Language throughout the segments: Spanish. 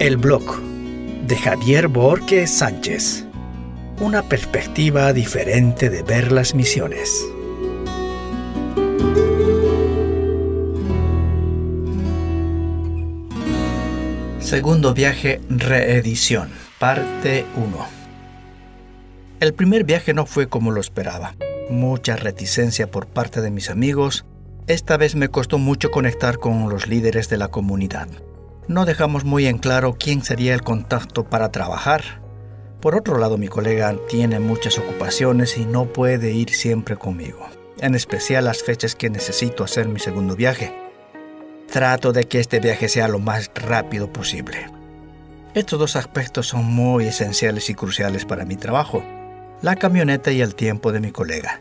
El blog de Javier Borges Sánchez. Una perspectiva diferente de ver las misiones. Segundo viaje reedición, parte 1. El primer viaje no fue como lo esperaba. Mucha reticencia por parte de mis amigos. Esta vez me costó mucho conectar con los líderes de la comunidad no dejamos muy en claro quién sería el contacto para trabajar. Por otro lado, mi colega tiene muchas ocupaciones y no puede ir siempre conmigo, en especial las fechas que necesito hacer mi segundo viaje. Trato de que este viaje sea lo más rápido posible. Estos dos aspectos son muy esenciales y cruciales para mi trabajo, la camioneta y el tiempo de mi colega.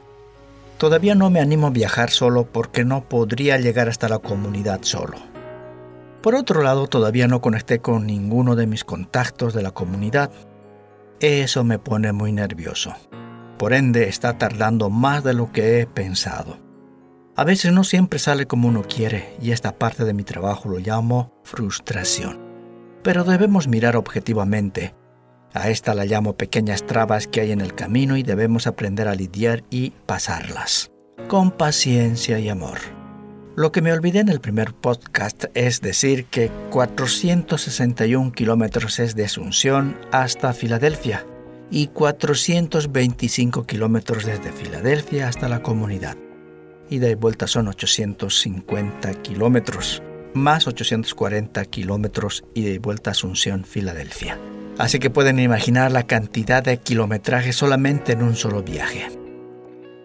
Todavía no me animo a viajar solo porque no podría llegar hasta la comunidad solo. Por otro lado, todavía no conecté con ninguno de mis contactos de la comunidad. Eso me pone muy nervioso. Por ende, está tardando más de lo que he pensado. A veces no siempre sale como uno quiere y esta parte de mi trabajo lo llamo frustración. Pero debemos mirar objetivamente. A esta la llamo pequeñas trabas que hay en el camino y debemos aprender a lidiar y pasarlas. Con paciencia y amor. Lo que me olvidé en el primer podcast es decir que 461 kilómetros es de Asunción hasta Filadelfia y 425 kilómetros desde Filadelfia hasta la comunidad. Y de vuelta son 850 kilómetros, más 840 kilómetros y de vuelta a Asunción, Filadelfia. Así que pueden imaginar la cantidad de kilometraje solamente en un solo viaje.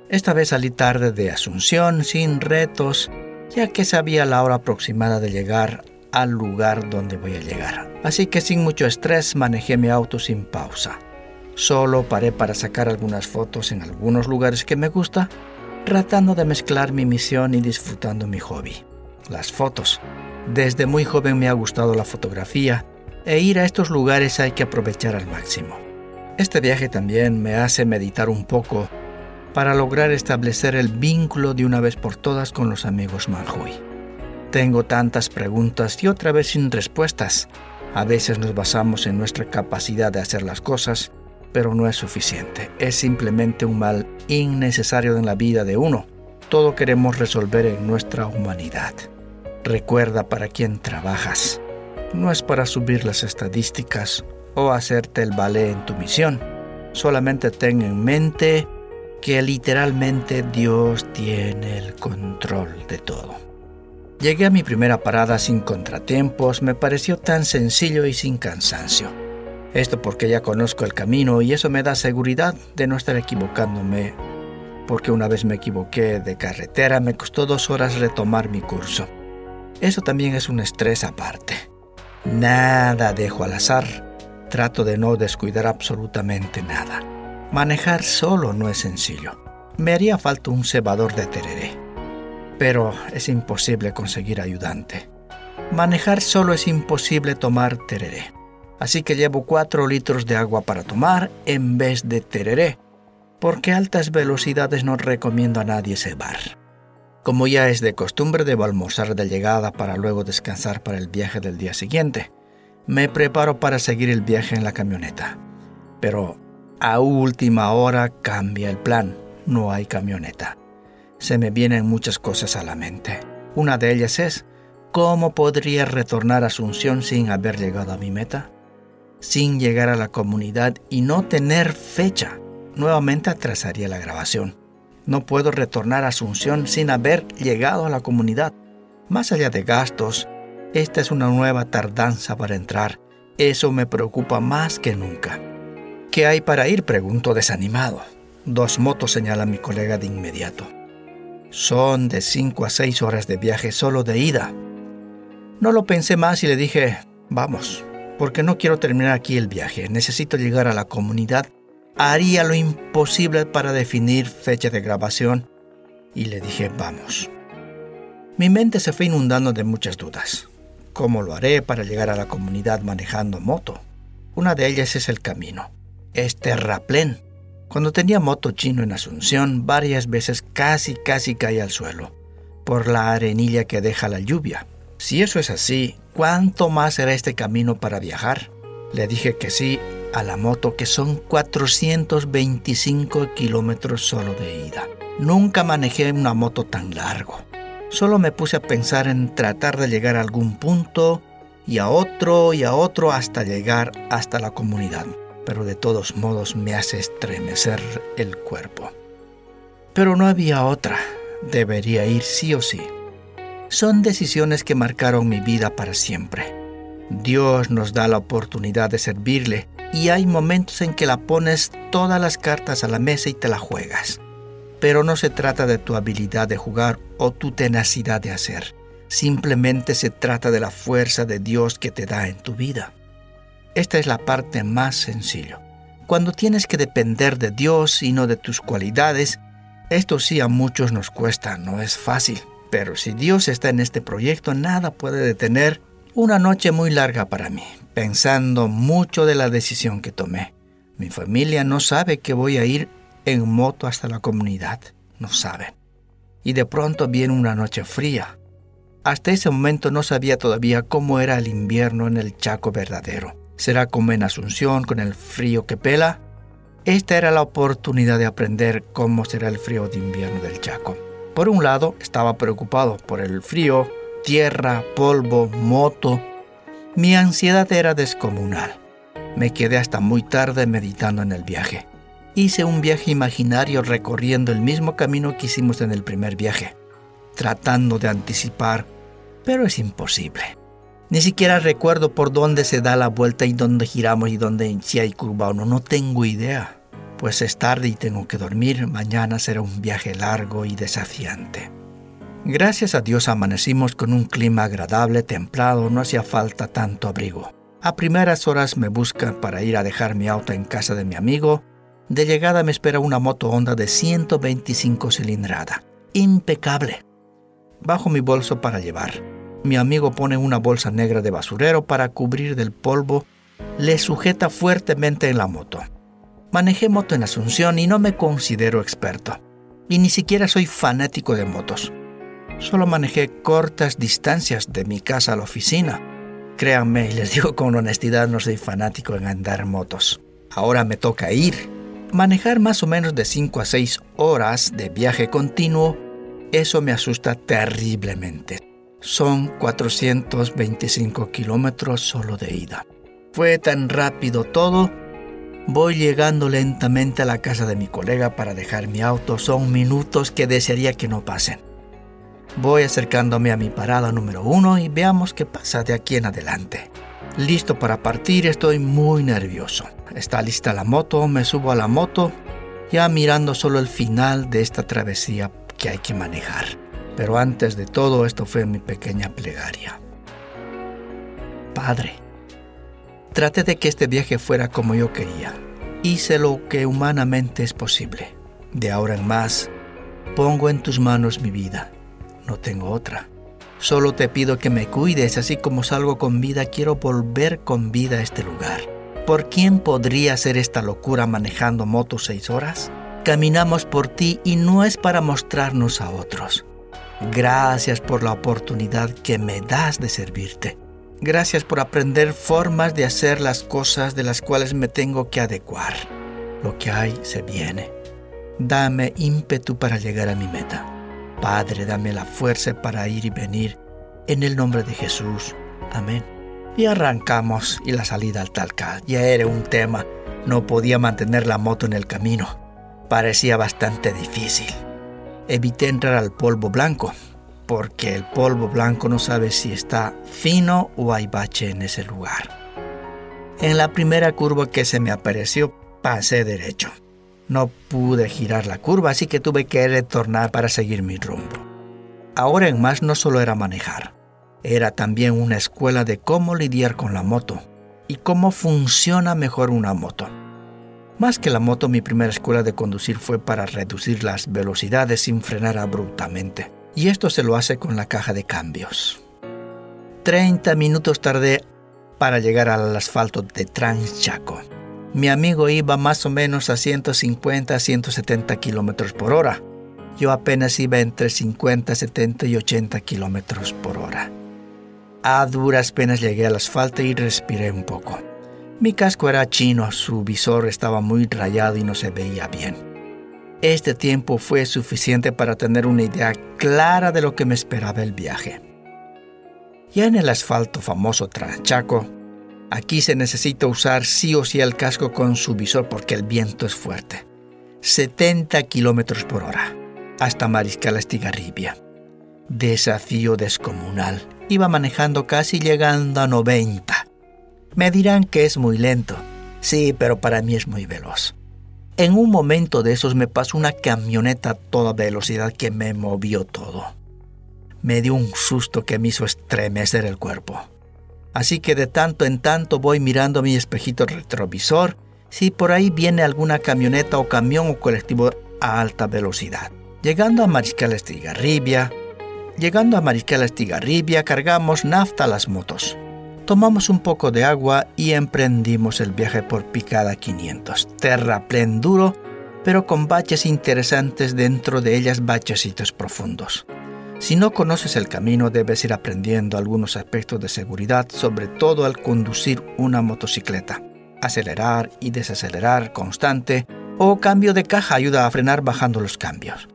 Esta vez salí tarde de Asunción sin retos ya que sabía la hora aproximada de llegar al lugar donde voy a llegar. Así que sin mucho estrés manejé mi auto sin pausa. Solo paré para sacar algunas fotos en algunos lugares que me gusta, tratando de mezclar mi misión y disfrutando mi hobby, las fotos. Desde muy joven me ha gustado la fotografía e ir a estos lugares hay que aprovechar al máximo. Este viaje también me hace meditar un poco para lograr establecer el vínculo de una vez por todas con los amigos Manjui. Tengo tantas preguntas y otra vez sin respuestas. A veces nos basamos en nuestra capacidad de hacer las cosas, pero no es suficiente. Es simplemente un mal innecesario en la vida de uno. Todo queremos resolver en nuestra humanidad. Recuerda para quién trabajas. No es para subir las estadísticas o hacerte el ballet en tu misión. Solamente ten en mente que literalmente Dios tiene el control de todo. Llegué a mi primera parada sin contratiempos, me pareció tan sencillo y sin cansancio. Esto porque ya conozco el camino y eso me da seguridad de no estar equivocándome, porque una vez me equivoqué de carretera me costó dos horas retomar mi curso. Eso también es un estrés aparte. Nada dejo al azar, trato de no descuidar absolutamente nada. Manejar solo no es sencillo. Me haría falta un cebador de tereré. Pero es imposible conseguir ayudante. Manejar solo es imposible tomar tereré. Así que llevo 4 litros de agua para tomar en vez de tereré, porque a altas velocidades no recomiendo a nadie cebar. Como ya es de costumbre, debo almorzar de llegada para luego descansar para el viaje del día siguiente. Me preparo para seguir el viaje en la camioneta. Pero a última hora cambia el plan. No hay camioneta. Se me vienen muchas cosas a la mente. Una de ellas es, ¿cómo podría retornar a Asunción sin haber llegado a mi meta? Sin llegar a la comunidad y no tener fecha. Nuevamente atrasaría la grabación. No puedo retornar a Asunción sin haber llegado a la comunidad. Más allá de gastos, esta es una nueva tardanza para entrar. Eso me preocupa más que nunca. ¿Qué hay para ir? pregunto desanimado. Dos motos señala mi colega de inmediato. Son de cinco a seis horas de viaje solo de ida. No lo pensé más y le dije, vamos, porque no quiero terminar aquí el viaje. Necesito llegar a la comunidad. Haría lo imposible para definir fecha de grabación y le dije, vamos. Mi mente se fue inundando de muchas dudas. ¿Cómo lo haré para llegar a la comunidad manejando moto? Una de ellas es el camino es terraplén. Cuando tenía moto chino en Asunción, varias veces casi casi caí al suelo, por la arenilla que deja la lluvia. Si eso es así, ¿cuánto más será este camino para viajar? Le dije que sí a la moto, que son 425 kilómetros solo de ida. Nunca manejé una moto tan largo. Solo me puse a pensar en tratar de llegar a algún punto y a otro y a otro hasta llegar hasta la comunidad. Pero de todos modos me hace estremecer el cuerpo. Pero no había otra. Debería ir sí o sí son decisiones que marcaron mi vida para siempre. Dios nos da la oportunidad de servirle y hay momentos en que la pones todas las cartas a la mesa y te la juegas. Pero no se trata de tu habilidad de jugar o tu tenacidad de hacer. Simplemente se trata de la fuerza de Dios que te da en tu vida. Esta es la parte más sencilla. Cuando tienes que depender de Dios y no de tus cualidades, esto sí a muchos nos cuesta, no es fácil. Pero si Dios está en este proyecto, nada puede detener una noche muy larga para mí, pensando mucho de la decisión que tomé. Mi familia no sabe que voy a ir en moto hasta la comunidad, no saben. Y de pronto viene una noche fría. Hasta ese momento no sabía todavía cómo era el invierno en el Chaco verdadero. ¿Será como en Asunción con el frío que pela? Esta era la oportunidad de aprender cómo será el frío de invierno del Chaco. Por un lado, estaba preocupado por el frío, tierra, polvo, moto. Mi ansiedad era descomunal. Me quedé hasta muy tarde meditando en el viaje. Hice un viaje imaginario recorriendo el mismo camino que hicimos en el primer viaje, tratando de anticipar, pero es imposible. Ni siquiera recuerdo por dónde se da la vuelta y dónde giramos y dónde si hay curva o no, tengo idea pues es tarde y tengo que dormir, mañana será un viaje largo y desafiante. Gracias a Dios amanecimos con un clima agradable, templado, no hacía falta tanto abrigo. A primeras horas me buscan para ir a dejar mi auto en casa de mi amigo. De llegada me espera una moto Honda de 125 cilindrada. Impecable. Bajo mi bolso para llevar. Mi amigo pone una bolsa negra de basurero para cubrir del polvo. Le sujeta fuertemente en la moto. Manejé moto en Asunción y no me considero experto. Y ni siquiera soy fanático de motos. Solo manejé cortas distancias de mi casa a la oficina. Créanme, y les digo con honestidad, no soy fanático en andar motos. Ahora me toca ir. Manejar más o menos de 5 a 6 horas de viaje continuo, eso me asusta terriblemente. Son 425 kilómetros solo de ida. Fue tan rápido todo Voy llegando lentamente a la casa de mi colega para dejar mi auto. Son minutos que desearía que no pasen. Voy acercándome a mi parada número uno y veamos qué pasa de aquí en adelante. Listo para partir, estoy muy nervioso. Está lista la moto, me subo a la moto, ya mirando solo el final de esta travesía que hay que manejar. Pero antes de todo esto fue mi pequeña plegaria. Padre, Traté de que este viaje fuera como yo quería. Hice lo que humanamente es posible. De ahora en más, pongo en tus manos mi vida. No tengo otra. Solo te pido que me cuides, así como salgo con vida, quiero volver con vida a este lugar. ¿Por quién podría hacer esta locura manejando moto seis horas? Caminamos por ti y no es para mostrarnos a otros. Gracias por la oportunidad que me das de servirte. Gracias por aprender formas de hacer las cosas de las cuales me tengo que adecuar. Lo que hay se viene. Dame ímpetu para llegar a mi meta. Padre, dame la fuerza para ir y venir. En el nombre de Jesús. Amén. Y arrancamos y la salida al Talcal. Ya era un tema. No podía mantener la moto en el camino. Parecía bastante difícil. Evité entrar al polvo blanco, porque el polvo blanco no sabe si está fino o hay bache en ese lugar. En la primera curva que se me apareció, pasé derecho. No pude girar la curva, así que tuve que retornar para seguir mi rumbo. Ahora en más no solo era manejar, era también una escuela de cómo lidiar con la moto y cómo funciona mejor una moto. Más que la moto, mi primera escuela de conducir fue para reducir las velocidades sin frenar abruptamente y esto se lo hace con la caja de cambios. 30 minutos tardé para llegar al asfalto de Transchaco. Mi amigo iba más o menos a 150 a 170 kilómetros por hora. Yo apenas iba entre 50, 70 y 80 kilómetros por hora. A duras penas llegué al asfalto y respiré un poco. Mi casco era chino, su visor estaba muy rayado y no se veía bien. Este tiempo fue suficiente para tener una idea clara de lo que me esperaba el viaje. Ya en el asfalto famoso Tranchaco, aquí se necesita usar sí o sí el casco con su visor porque el viento es fuerte. 70 kilómetros por hora, hasta Mariscal Estigarribia. Desafío descomunal. Iba manejando casi llegando a 90. Me dirán que es muy lento. Sí, pero para mí es muy veloz. En un momento de esos me pasó una camioneta a toda velocidad que me movió todo. Me dio un susto que me hizo estremecer el cuerpo. Así que de tanto en tanto voy mirando mi espejito retrovisor si por ahí viene alguna camioneta o camión o colectivo a alta velocidad. Llegando a Mariscal Estigarribia, Llegando a Mariscal Estigarribia, cargamos nafta las motos. Tomamos un poco de agua y emprendimos el viaje por Picada 500. Terraplén duro, pero con baches interesantes dentro de ellas bachecitos profundos. Si no conoces el camino, debes ir aprendiendo algunos aspectos de seguridad, sobre todo al conducir una motocicleta. Acelerar y desacelerar constante o cambio de caja ayuda a frenar bajando los cambios.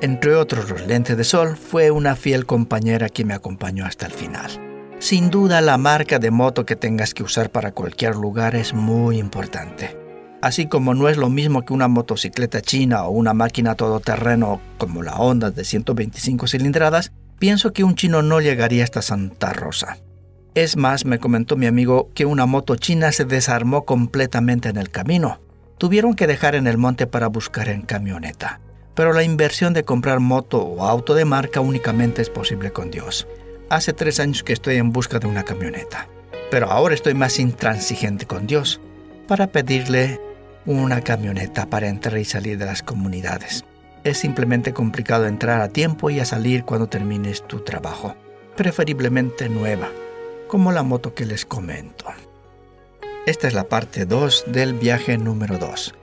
Entre otros los lentes de sol, fue una fiel compañera que me acompañó hasta el final. Sin duda la marca de moto que tengas que usar para cualquier lugar es muy importante. Así como no es lo mismo que una motocicleta china o una máquina todoterreno como la Honda de 125 cilindradas, pienso que un chino no llegaría hasta Santa Rosa. Es más, me comentó mi amigo que una moto china se desarmó completamente en el camino. Tuvieron que dejar en el monte para buscar en camioneta pero la inversión de comprar moto o auto de marca únicamente es posible con Dios. Hace tres años que estoy en busca de una camioneta, pero ahora estoy más intransigente con Dios para pedirle una camioneta para entrar y salir de las comunidades. Es simplemente complicado entrar a tiempo y a salir cuando termines tu trabajo, preferiblemente nueva, como la moto que les comento. Esta es la parte 2 del viaje número 2.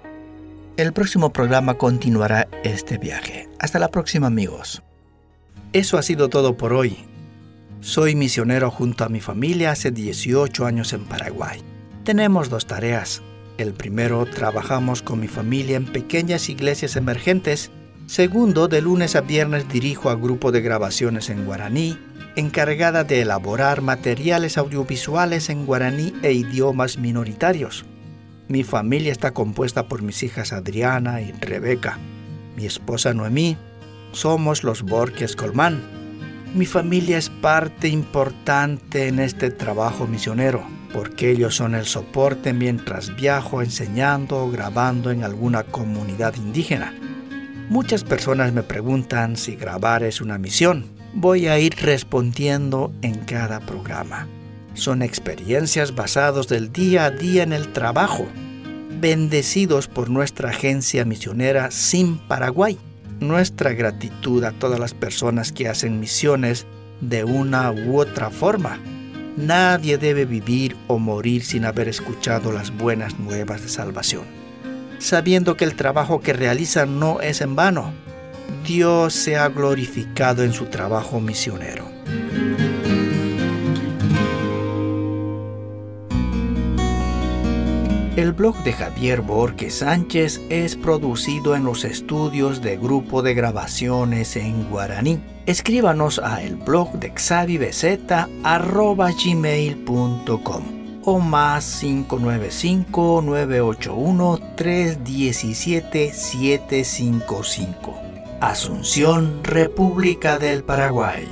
El próximo programa continuará este viaje. Hasta la próxima amigos. Eso ha sido todo por hoy. Soy misionero junto a mi familia hace 18 años en Paraguay. Tenemos dos tareas. El primero, trabajamos con mi familia en pequeñas iglesias emergentes. Segundo, de lunes a viernes dirijo a grupo de grabaciones en guaraní, encargada de elaborar materiales audiovisuales en guaraní e idiomas minoritarios. Mi familia está compuesta por mis hijas Adriana y Rebeca, mi esposa Noemí, somos los Borges Colmán. Mi familia es parte importante en este trabajo misionero, porque ellos son el soporte mientras viajo enseñando o grabando en alguna comunidad indígena. Muchas personas me preguntan si grabar es una misión. Voy a ir respondiendo en cada programa son experiencias basadas del día a día en el trabajo, bendecidos por nuestra agencia misionera Sin Paraguay. Nuestra gratitud a todas las personas que hacen misiones de una u otra forma. Nadie debe vivir o morir sin haber escuchado las buenas nuevas de salvación, sabiendo que el trabajo que realizan no es en vano. Dios se ha glorificado en su trabajo misionero. El blog de Javier Borges Sánchez es producido en los estudios de Grupo de Grabaciones en Guaraní. Escríbanos a el blog de xavibz.gmail.com o más 595-981-317-755. Asunción, República del Paraguay.